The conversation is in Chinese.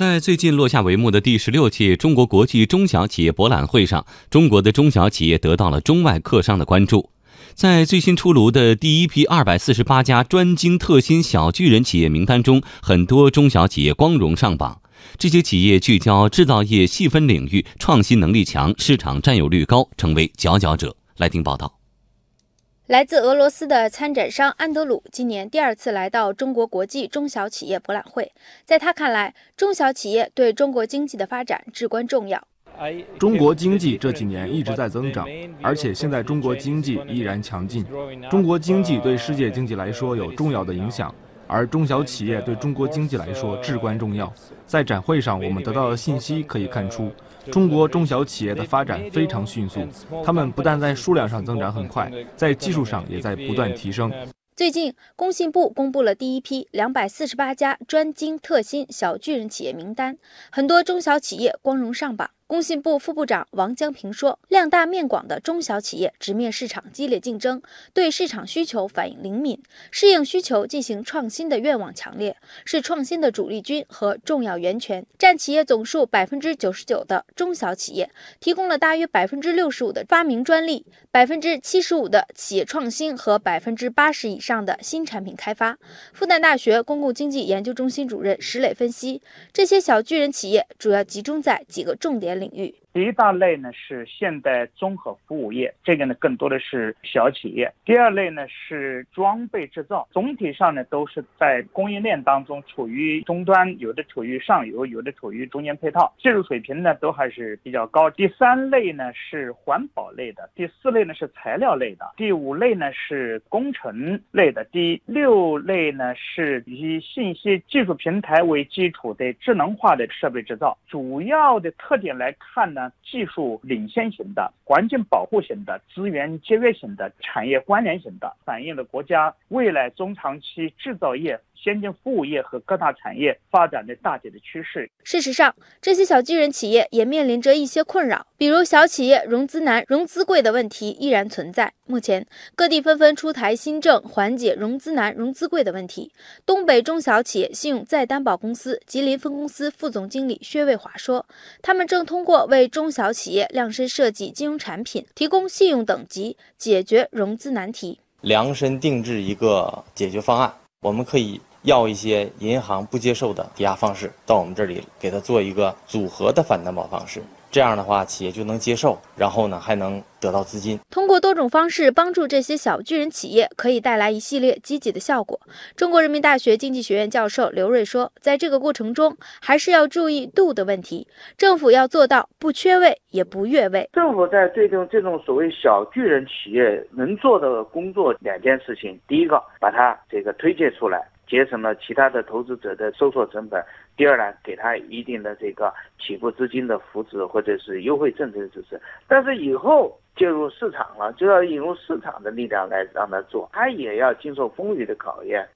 在最近落下帷幕的第十六届中国国际中小企业博览会上，中国的中小企业得到了中外客商的关注。在最新出炉的第一批二百四十八家专精特新小巨人企业名单中，很多中小企业光荣上榜。这些企业聚焦制造业细分领域，创新能力强，市场占有率高，成为佼佼者。来听报道。来自俄罗斯的参展商安德鲁今年第二次来到中国国际中小企业博览会。在他看来，中小企业对中国经济的发展至关重要。中国经济这几年一直在增长，而且现在中国经济依然强劲。中国经济对世界经济来说有重要的影响。而中小企业对中国经济来说至关重要。在展会上，我们得到的信息可以看出，中国中小企业的发展非常迅速。他们不但在数量上增长很快，在技术上也在不断提升。最近，工信部公布了第一批两百四十八家专精特新小巨人企业名单，很多中小企业光荣上榜。工信部副部长王江平说：“量大面广的中小企业直面市场激烈竞争，对市场需求反应灵敏，适应需求进行创新的愿望强烈，是创新的主力军和重要源泉。占企业总数百分之九十九的中小企业，提供了大约百分之六十五的发明专利，百分之七十五的企业创新和百分之八十以上的新产品开发。”复旦大学公共经济研究中心主任石磊分析，这些小巨人企业主要集中在几个重点。领域。第一大类呢是现代综合服务业，这个呢更多的是小企业。第二类呢是装备制造，总体上呢都是在供应链当中处于终端，有的处于上游，有的处于中间配套，技术水平呢都还是比较高。第三类呢是环保类的，第四类呢是材料类的，第五类呢是工程类的，第六类呢是以信息技术平台为基础的智能化的设备制造。主要的特点来看呢。技术领先型的、环境保护型的、资源节约型的、产业关联型的，反映了国家未来中长期制造业。先进服务业和各大产业发展的大体的趋势。事实上，这些小巨人企业也面临着一些困扰，比如小企业融资难、融资贵的问题依然存在。目前，各地纷纷出台新政，缓解融资难、融资贵的问题。东北中小企业信用再担保公司吉林分公司副总经理薛卫华说：“他们正通过为中小企业量身设计金融产品，提供信用等级，解决融资难题。量身定制一个解决方案，我们可以。”要一些银行不接受的抵押方式，到我们这里给他做一个组合的反担保方式。这样的话，企业就能接受，然后呢，还能得到资金。通过多种方式帮助这些小巨人企业，可以带来一系列积极的效果。中国人民大学经济学院教授刘瑞说，在这个过程中，还是要注意度的问题。政府要做到不缺位也不越位。政府在对这种这种所谓小巨人企业能做的工作，两件事情：第一个，把它这个推介出来。节省了其他的投资者的搜索成本。第二呢，给他一定的这个起步资金的扶持或者是优惠政策的支持。但是以后介入市场了，就要引入市场的力量来让他做，他也要经受风雨的考验。